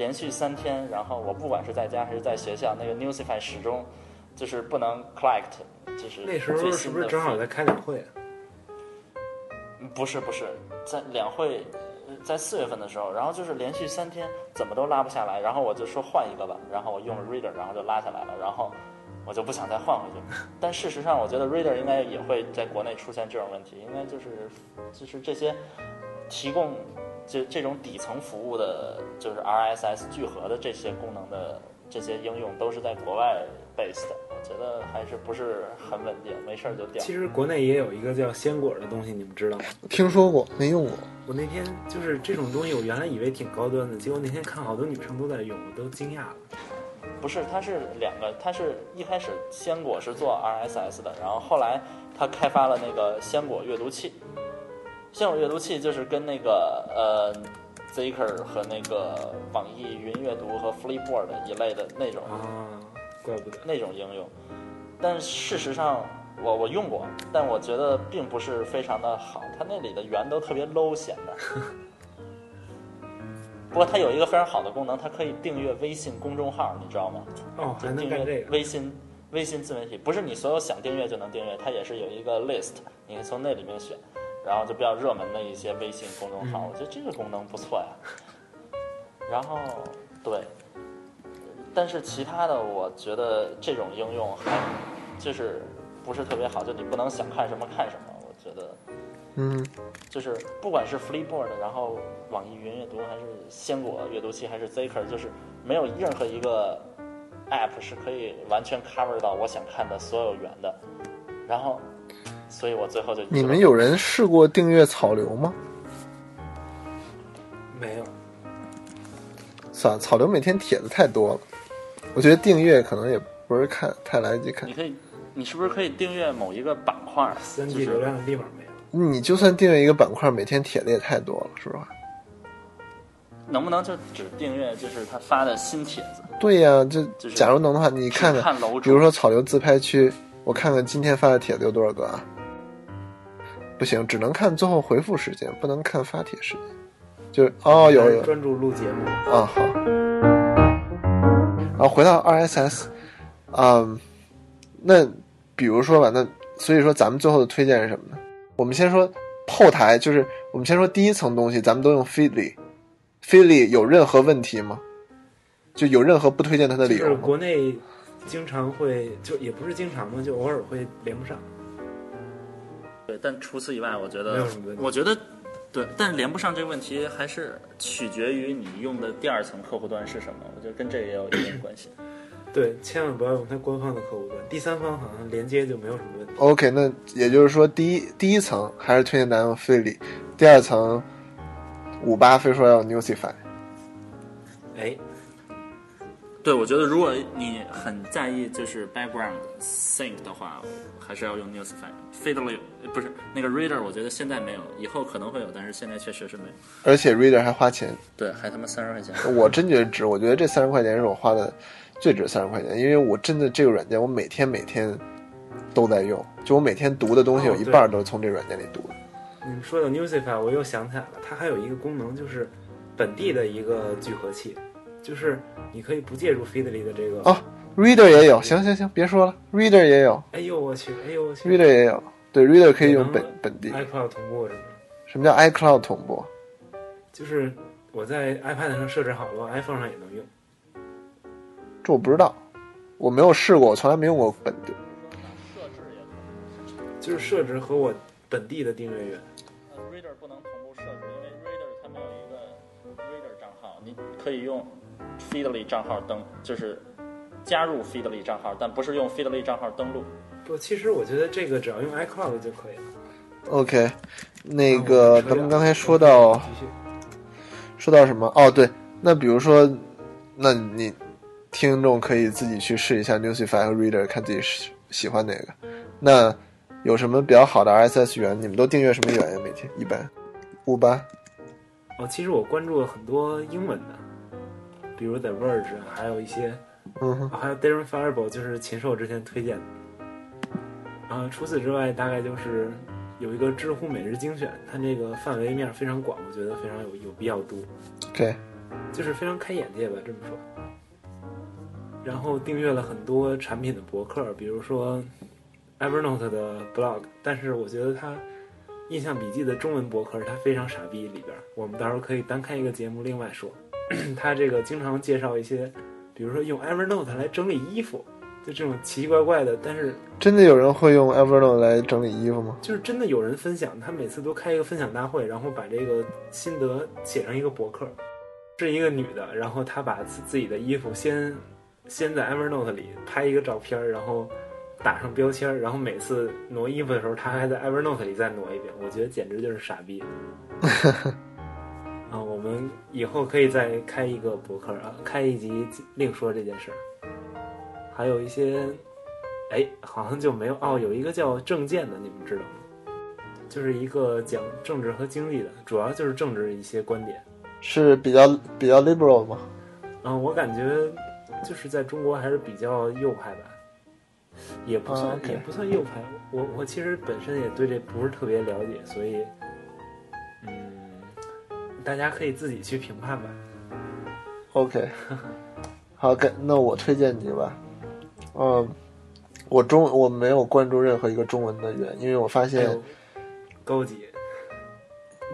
连续三天，然后我不管是在家还是在学校，那个 Newsify 始终就是不能 collect，就是那时候是不是正好在开两会不是不是，在两会，呃在四月份的时候，然后就是连续三天怎么都拉不下来，然后我就说换一个吧，然后我用了 Reader，然后就拉下来了，然后我就不想再换回去。但事实上，我觉得 Reader 应该也会在国内出现这种问题，应该就是就是这些提供这这种底层服务的，就是 RSS 聚合的这些功能的这些应用都是在国外 base 的，我觉得还是不是很稳定，没事儿就掉。其实国内也有一个叫鲜果的东西，你们知道吗？听说过没用过。我那天就是这种东西，我原来以为挺高端的，结果那天看好多女生都在用，我都惊讶了。不是，它是两个，它是一开始鲜果是做 RSS 的，然后后来它开发了那个鲜果阅读器。鲜果阅读器就是跟那个呃 Zaker 和那个网易云阅读和 Flipboard 一类的那种啊，怪不得。那种应用，但事实上我我用过，但我觉得并不是非常的好，它那里的源都特别 low 显得。不过它有一个非常好的功能，它可以订阅微信公众号，你知道吗？哦，还能订阅干这个？微信微信自媒体，不是你所有想订阅就能订阅，它也是有一个 list，你可以从那里面选，然后就比较热门的一些微信公众号，嗯我觉得这个功能不错呀。然后对，但是其他的我觉得这种应用还就是不是特别好，就你不能想看什么看什么，我觉得。嗯，就是不管是 Flipboard，然后网易云阅读，还是鲜果阅读器，还是 Zaker，就是没有任何一个 App 是可以完全 cover 到我想看的所有源的。然后，所以我最后就你们有人试过订阅草流吗？没有。草草流每天帖子太多了，我觉得订阅可能也不是看太来得及看你。可以，你是不是可以订阅某一个板块？三就 G 流量的地方没有。你就算订阅一个板块，每天帖子也太多了，说实话。能不能就只订阅就是他发的新帖子？对呀、这就假如能的话，你看看，看楼主，比如说草流自拍区，我看看今天发的帖子有多少个啊？不行，只能看最后回复时间，不能看发帖时间。就是哦，有有专注录节目。啊，好。然后回到 RSS，嗯，那比如说吧，那所以说咱们最后的推荐是什么呢？我们先说后台，就是我们先说第一层东西，咱们都用 Feedly，Feedly 有任何问题吗？就有任何不推荐它的理由就是？国内经常会，就也不是经常嘛，就偶尔会连不上。对，但除此以外，我觉没得有什么问题我觉得对，但连不上这个问题还是取决于你用的第二层客户端是什么，我觉得跟这个也有一定关系。对，千万不要用它官方的客户端，第三方好像连接就没有什么问题。OK，那也就是说，第一第一层还是推荐大家用 Feedly，第二层五八非说要 Newsify。哎，对，我觉得如果你很在意就是 background sync 的话，还是要用 Newsify。Feedly 呃不是那个 Reader，我觉得现在没有，以后可能会有，但是现在确实是没有。而且 Reader 还花钱，对，还他妈三十块钱。我真觉得值，我觉得这三十块钱是我花的最值三十块钱，因为我真的这个软件我每天每天都在用，就我每天读的东西有一半都是从这软件里读的。你们说到 Newsify，我又想起来了，它还有一个功能就是本地的一个聚合器，就是你可以不借助 Feedly 的这个。哦 Reader 也有，行行行，别说了，Reader 也有哎呦我去，哎呦我去，Reader 也有，对，Reader 可以用本本地。，iCloud 同步什么。什么叫 iCloud 同步？就是我在 iPad 上设置好了，我 iPhone 上也能用。这我不知道，我没有试过，我从来没用过本地。设置也可以。就是设置和我本地的订阅源。呃，Reader 不能同步设置，因为 Reader 它没有一个 Reader 账号，你可以用 Feedly 账号登，就是加入 Feedly 账号，但不是用 Feedly 账号登录。不，其实我觉得这个只要用 iCloud 就可以了。OK，那啊个咱们刚才说到说到什么？哦，对，那比如说，那你听众可以自己去试一下 Newsify 和 Reader，看自己喜喜欢哪个。那有什么比较好的 RSS 源？你们都订阅什么源呀？每天一般五八哦，其实我关注了很多英文的，比如 The Verge，还有一些，嗯还有 Darren Fireball，就是禽兽之前推荐的。啊，除此之外，大概就是有一个知乎每日精选，它这个范围面非常广，我觉得非常有有必要读，，OK，就是非常开眼界吧，这么说。然后订阅了很多产品的博客，比如说 Evernote 的 blog，但是我觉得它印象笔记的中文博客它非常傻逼，里边儿我们到时候可以单开一个节目另外说。它这个经常介绍一些，比如说用 Evernote 来整理衣服，就这种奇奇怪怪的，但是真的有人会用 Evernote 来整理衣服吗？就是真的有人分享，他每次都开一个分享大会，然后把这个心得写成一个博客。是一个女的，然后她把自自己的衣服先先在 Evernote 里拍一个照片儿，然后打上标签儿，然后每次挪衣服的时候，她还在 Evernote 里再挪一遍。我觉得简直就是傻逼。啊，我们以后可以再开一个博客啊，开一集另说这件事儿。还有一些，哎，好像就没有哦，有一个叫政见的，你们知道吗？就是一个讲政治和经济的，主要就是政治一些观点。是比较比较 liberal 吗？嗯，我感觉就是在中国还是比较右派吧，也不算、也不算右派。我我其实本身也对这不是特别了解，所以嗯，大家可以自己去评判吧。OK，好，给那我推荐你吧。嗯，我中我没有关注任何一个中文的源，因为我发现高级，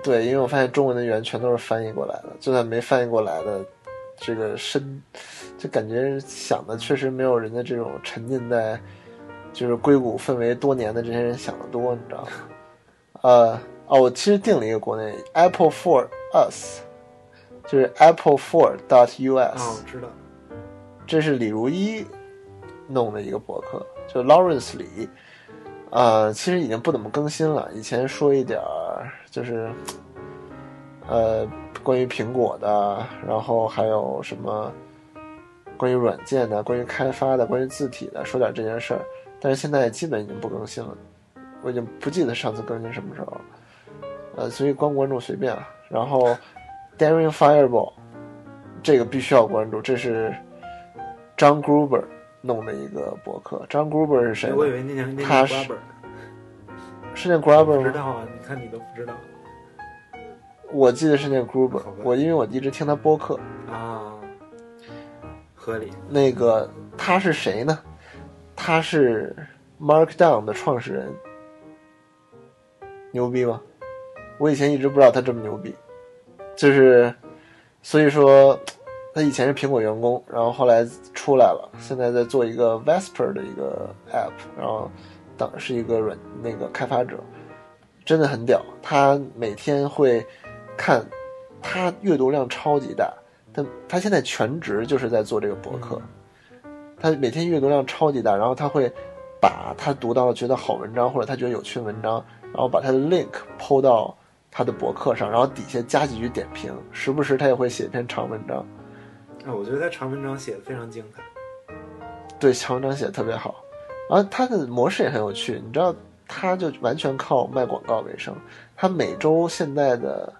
对，因为我发现中文的源全都是翻译过来的，就算没翻译过来的，这个深，就感觉想的确实没有人家这种沉浸在就是硅谷氛围多年的这些人想的多，你知道吗？呃，哦，我其实定了一个国内 Apple for Us，就是 Apple four dot 啊，US，、我知道，这是李如一弄的一个博客，就 Lawrence 李，啊，其实已经不怎么更新了。以前说一点儿就是，呃，关于苹果的，然后还有什么关于软件的、关于开发的、关于字体的，说点这件事儿。但是现在基本已经不更新了，我已经不记得上次更新什么时候了。呃，所以关不关注随便啊。然后 Daring Fireball 这个必须要关注，这是张 Gruber 弄的一个博客。张 Gruber 是谁？我以为那他是是念 Gruber 吗？不知道啊，你看你都不知道我记得是念 Gruber。我因为我一直听他播客。啊，合理。那个他是谁呢？他是 Markdown 的创始人，牛逼吗？我以前一直不知道他这么牛逼，就是所以说他以前是苹果员工，然后后来出来了，现在在做一个 Vesper 的一个 app，然后当是一个软那个开发者，真的很屌。他每天会看，他阅读量超级大，他他现在全职就是在做这个博客。他每天阅读量超级大，然后他会把他读到觉得好文章或者他觉得有趣的文章，然后把他的 link 抛到他的博客上，然后底下加几句点评，时不时他也会写一篇长文章。啊，我觉得他长文章写的非常精彩。对，长文章写的特别好，然后他的模式也很有趣，你知道，他就完全靠卖广告为生。他每周现在的，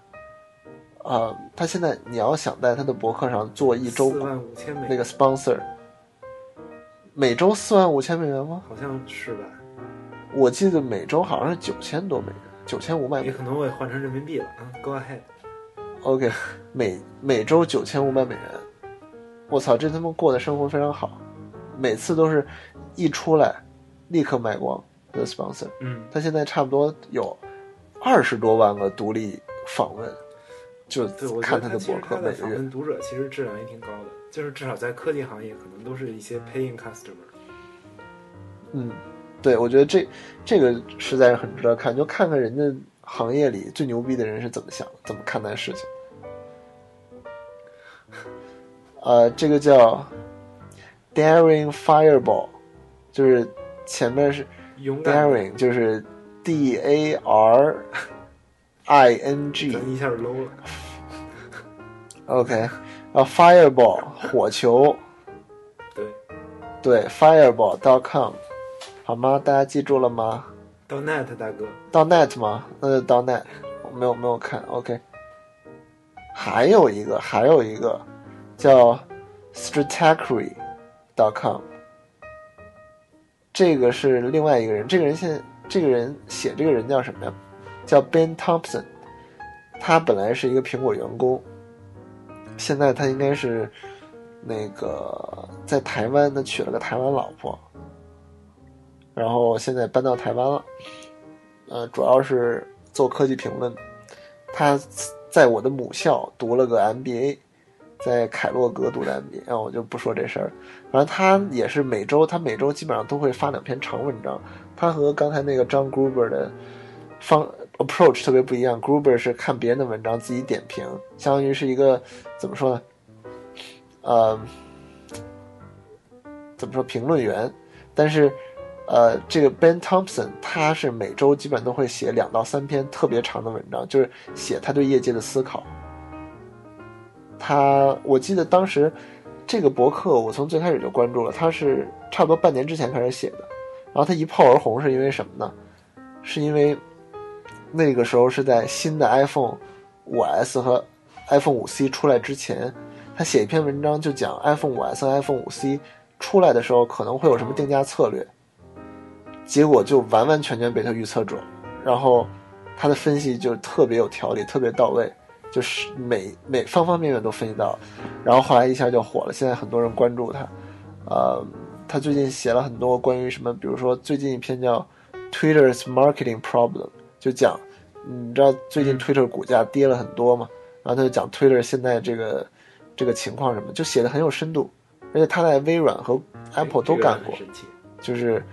呃，他现在你要想在他的博客上做一周四万五千美元，那个 sponsor，每周四万五千美元吗？好像是吧？我记得每周好像是九千多美元，九千五百美元。也可能我也换成人民币了啊。Go ahead，OK，每每周九千五百美元，我操，这他妈过的生活非常好，每次都是一出来立刻卖光的 sponsor。嗯，他现在差不多有二十多万个独立访问，就看他的博客每个月。他的访问读者其实质量也挺高的，就是至少在科技行业可能都是一些 paying customer。嗯，对，我觉得这这个实在是很值得看，就看看人家行业里最牛逼的人是怎么想、怎么看待事情。呃，这个叫 Daring Fireball，就是前面是 Daring，就是 D A R I N G，咱一下 low 了。OK，然后 Fireball 火球，对，对 Fireball.com，好吗？大家记住了吗？到 net 大哥，到 net 吗？那就到 net，我没有没有看。OK，还有一个，还有一个叫 Stratechery.com，这个是另外一个人。这个人现在，这个人写这个人叫什么呀？叫 Ben Thompson。他本来是一个苹果员工，现在他应该是那个在台湾，他娶了个台湾老婆，然后现在搬到台湾了。呃，主要是做科技评论。他在我的母校读了个 MBA，在凯洛格读的 MBA，然后我就不说这事儿。反正他也是每周，他每周基本上都会发两篇长文章。他和刚才那个张 Gruber 的方 approach 特别不一样。Gruber 是看别人的文章自己点评，相当于是一个怎么说呢？呃，怎么说评论员，但是呃，这个 Ben Thompson 他是每周基本都会写两到三篇特别长的文章，就是写他对业界的思考。他我记得当时这个博客我从最开始就关注了，他是差不多半年之前开始写的，然后他一炮而红是因为什么呢？是因为那个时候是在新的 iPhone 五 S 和 iPhone 五 C 出来之前，他写一篇文章就讲 iPhone 五 S 和 iPhone 五 C 出来的时候可能会有什么定价策略，结果就完完全全被他预测准，然后他的分析就特别有条理，特别到位，就是每每方方面面都分析到，然后后来一下就火了，现在很多人关注他，呃，他最近写了很多关于什么，比如说最近一篇叫 Twitter's Marketing Problem，就讲你知道最近 Twitter 股价跌了很多嘛，然后他就讲 Twitter 现在这个这个情况什么，就写的很有深度，而且他在微软和 Apple 都干过。就是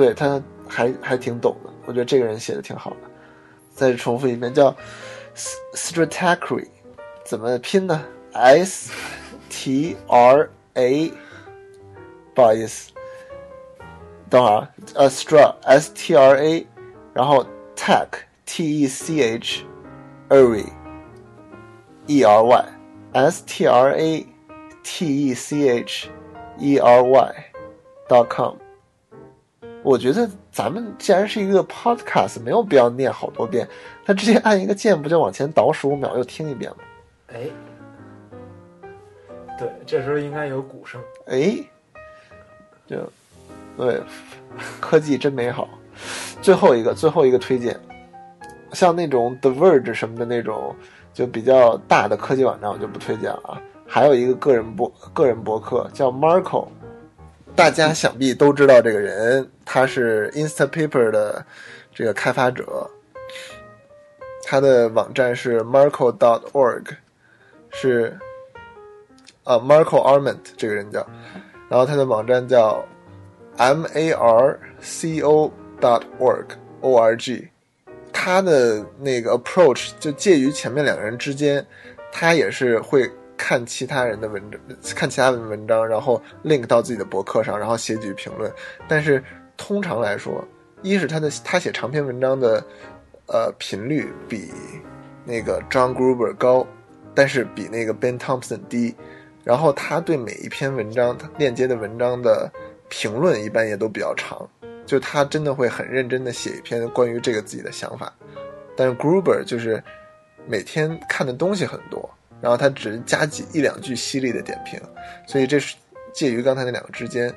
对他还还挺懂的，我觉得这个人写的挺好的。再重复一遍，叫 Stratacry，怎么拼呢？S T R A，不好意思，等会儿啊，呃，Stra S T R A，然后 Tech T E C H Ery E R Y S T R A T E C H E R Y dot com。我觉得咱们既然是一个 podcast，没有必要念好多遍，他直接按一个键不就往前倒十五秒又听一遍吗？哎，对，这时候应该有鼓声。哎，就对，科技真美好。最后一个，最后一个推荐，像那种 The Verge 什么的那种，就比较大的科技网站，我就不推荐了啊。还有一个个人博个人博客叫 Marco，大家想必都知道这个人，他是 Instapaper 的这个开发者，他的网站是 marco dot org，是啊 Marco Arment 这个人叫，然后他的网站叫 M A R C O dot org O R G，他的那个 approach 就介于前面两个人之间，他也是会看其他人的文章，看其他人的文章，然后 link 到自己的博客上，然后写几句评论。但是通常来说，一是他的他写长篇文章的呃频率比那个 John Gruber 高，但是比那个 Ben Thompson 低。然后他对每一篇文章，他链接的文章的评论一般也都比较长，就他真的会很认真的写一篇关于这个自己的想法。但是 Gruber 就是每天看的东西很多，然后他只加几一两句犀利的点评，所以这是介于刚才那两个之间。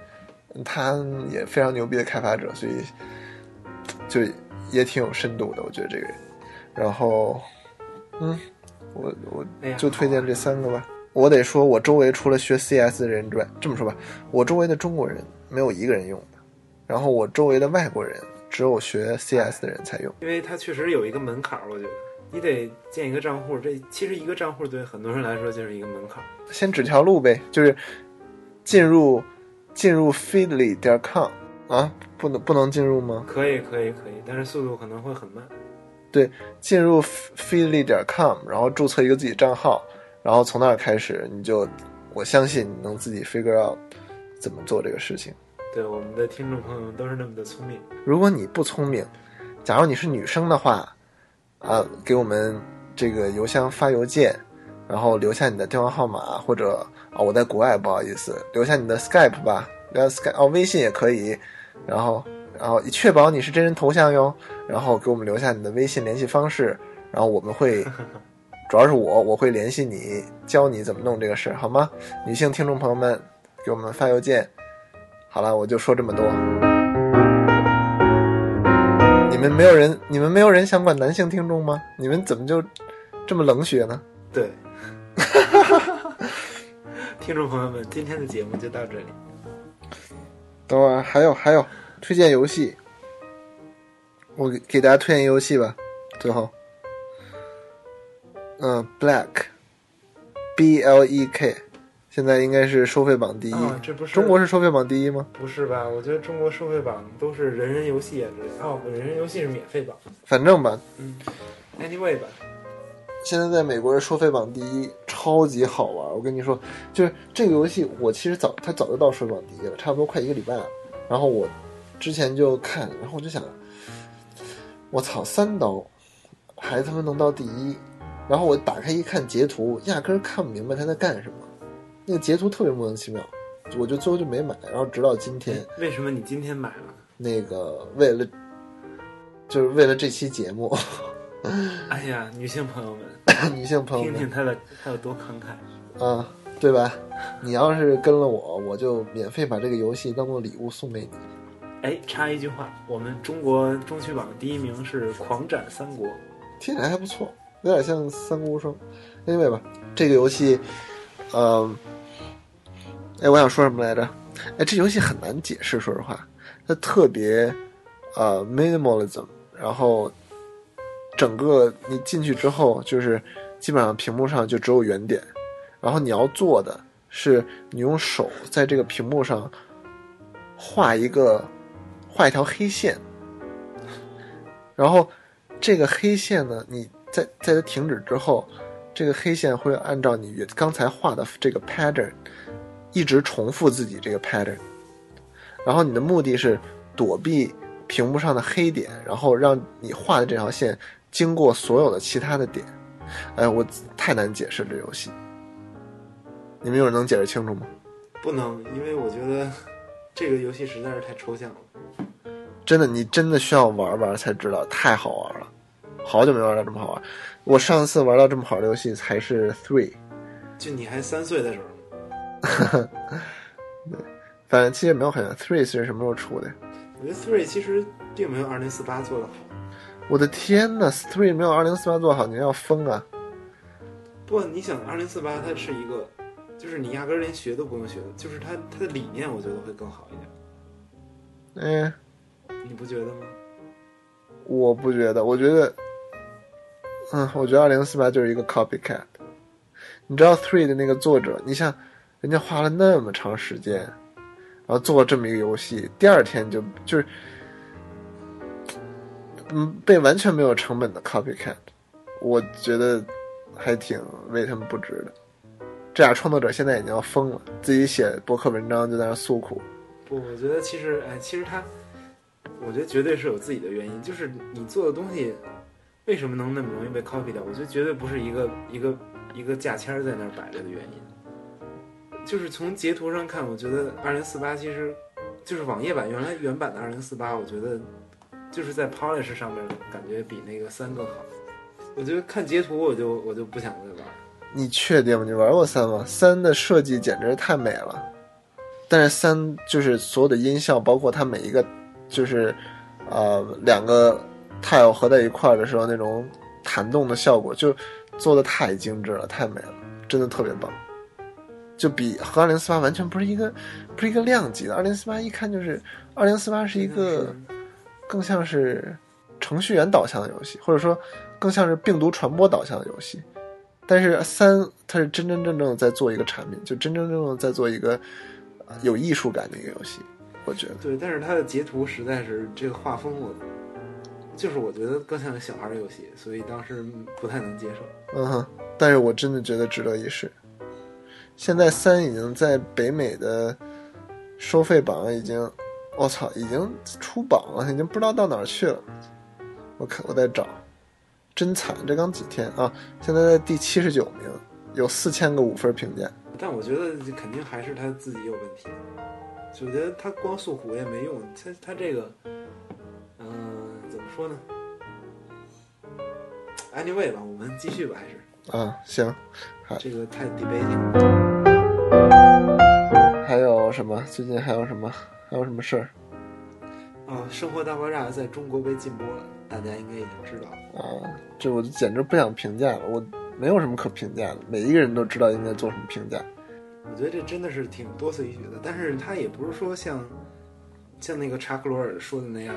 他也非常牛逼的开发者，所以就也挺有深度的，我觉得这个人。然后，嗯，我我就推荐这三个吧。我得说，我周围除了学 CS 的人之外，这么说吧，我周围的中国人没有一个人用的，然后我周围的外国人只有学 CS 的人才用。因为它确实有一个门槛儿，我觉得你得建一个账户，这其实一个账户对很多人来说就是一个门槛儿。先指条路呗，就是进入进入 feedly 点 com 啊，不能不能进入吗？可以，可以，可以，但是速度可能会很慢。对进入 feedly 点 com，然后注册一个自己账号，然后从那儿开始，你就我相信你能自己 figure out 怎么做这个事情。对，我们的听众朋友们都是那么的聪明。如果你不聪明，假如你是女生的话，啊，给我们这个邮箱发邮件，然后留下你的电话号码，或者啊，我在国外不好意思，留下你的 Skype 吧，留下 Skype 哦，微信也可以，然后然后确保你是真人头像哟，然后给我们留下你的微信联系方式，然后我们会，主要是我我会联系你，教你怎么弄这个事儿，好吗？女性听众朋友们，给我们发邮件。好了，我就说这么多。你们没有人，你们没有人想管男性听众吗？你们怎么就这么冷血呢？对，听众朋友们，今天的节目就到这里。等会儿还有还有推荐游戏，我给给大家推荐一游戏吧。最后，嗯，Black，B L E K，现在应该是收费榜第一。啊，这不是中国是收费榜第一吗？不是吧？我觉得中国收费榜都是人人游戏啊之类的。哦，人人游戏是免费榜。反正吧，嗯，anyway 吧，现在在美国是收费榜第一，超级好玩。我跟你说，就是这个游戏，我其实早它早就到收费榜第一了，差不多快一个礼拜了。然后我之前就看，然后我就想，我操，三刀还他妈能到第一？然后我打开一看截图，压根儿看不明白他在干什么，那个截图特别莫名其妙，我就最后就没买。然后直到今天，为什么你今天买了？那个为了就是为了这期节目，哎呀，女性朋友们，女性朋友们听听他的他有多慷慨。啊，对吧？你要是跟了我，我就免费把这个游戏当做礼物送给你。哎，插一句话，我们中国中区榜第一名是《狂斩三国》，听起来还不错，有点像《三国无双》。Anyway 吧，这个游戏，嗯、哎，我想说什么来着？哎，这游戏很难解释，说实话，它特别呃 minimalism，然后整个你进去之后，就是基本上屏幕上就只有圆点，然后你要做的是你用手在这个屏幕上画一个画一条黑线，然后这个黑线呢，你在在它停止之后，这个黑线会按照你刚才画的这个 pattern 一直重复自己这个 pattern，然后你的目的是躲避屏幕上的黑点，然后让你画的这条线经过所有的其他的点。哎，我太难解释这游戏，你们有人能解释清楚吗？不能，因为我觉得这个游戏实在是太抽象了。真的，你真的需要玩玩才知道，太好玩了，好久没玩到这么好玩。我上次玩到这么好的游戏才是 Three，就你还三岁的时候，对反正其实也没有很。Three 是什么时候出的？我觉得 Three 其实并没有二零四八做的好。我的天呐 t h r e e 没有二零四八做好，你要疯啊！不，你想二零四八它是一个，就是你压根儿连学都不用学的，就是它它的理念，我觉得会更好一点。哎，你不觉得吗？我不觉得，我觉得，嗯，我觉得二零四八就是一个 copycat。你知道 Three 的那个作者，你像人家花了那么长时间，然后做了这么一个游戏，第二天就就是，嗯，被完全没有成本的 copycat，我觉得还挺为他们不值的。这俩创作者现在已经要疯了，自己写博客文章就在那诉苦。不，我觉得其实，哎，其实他，我觉得绝对是有自己的原因。就是你做的东西，为什么能那么容易被 copy 掉？我觉得绝对不是一个一个一个价签在那儿摆着的原因。就是从截图上看，我觉得二零四八其实就是网页版原来原版的二零四八，我觉得就是在 polish 上面感觉比那个三更好。我觉得看截图我就我就不想再玩儿。你确定吗？你玩过三吗？三的设计简直太美了，但是三就是所有的音效，包括它每一个就是呃两个 tile 合在一块儿的时候那种弹动的效果，就做的太精致了，太美了，真的特别棒。就比和二零四八完全不是一个不是一个量级的。二零四八一看就是二零四八是一个更像是程序员导向的游戏，或者说更像是病毒传播导向的游戏。但是三，它是真真正正的在做一个产品，就真真正正在做一个呃有艺术感的一个游戏，我觉得。对，但是它的截图实在是这个画风我，就是我觉得更像个小孩儿游戏，所以当时不太能接受。嗯哼，但是我真的觉得值得一试。现在三已经在北美的收费榜已经，我操，已经出榜了，已经不知道到哪儿去了。我看我在找，真惨，这刚几天啊，现在在第七十九名，有四千个五分评价。但我觉得肯定还是他自己有问题。我觉得他光诉苦也没用，他他这个，嗯、怎么说呢？Anyway 吧，我们继续吧，还是啊，行，这个太 debating。还有什么？最近还有什么？还有什么事儿啊，《生活大爆炸》在中国被禁播了，大家应该已经知道了。啊？这我就简直不想评价了，我没有什么可评价的，每一个人都知道应该做什么评价。我觉得这真的是挺多此一举的，但是他也不是说像像那个查克罗尔说的那样，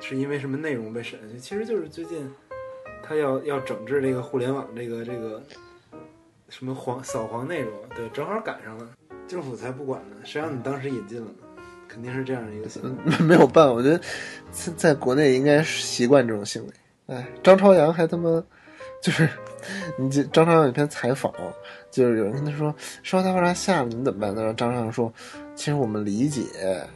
是因为什么内容被审下去，其实就是最近他要要整治这个互联网这个这个什么黄扫黄内容，对，正好赶上了，政府才不管呢，谁让你当时引进了呢？肯定是这样的一个嗯。没有办法，我觉得在在国内应该习惯这种行为。哎，张朝阳还他妈就是你这张朝阳有一篇采访，就是有人跟他说《生活大爆炸》下了你怎么办？然后张张说，其实我们理解，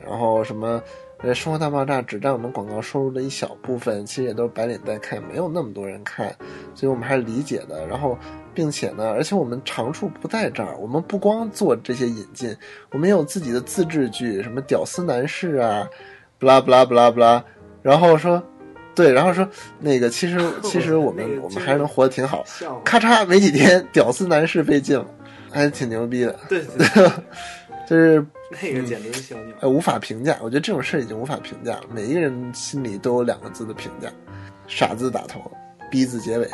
然后什么。呃，生活大爆炸只占我们广告收入的一小部分，其实也都是白领在看，没有那么多人看，所以我们还是理解的。然后，并且呢，而且我们长处不在这儿，我们不光做这些引进，我们也有自己的自制剧，什么屌丝男士啊，不啦不啦不啦不啦。然后说，对，然后说那个其实 其实我们我们还是能活得挺好。咔嚓，没几天，屌丝男士被禁了，还挺牛逼的。对 对，就是。那个简直是小鸟，呃，无法评价。我觉得这种事已经无法评价了。每一个人心里都有两个字的评价：傻字打头，逼字结尾。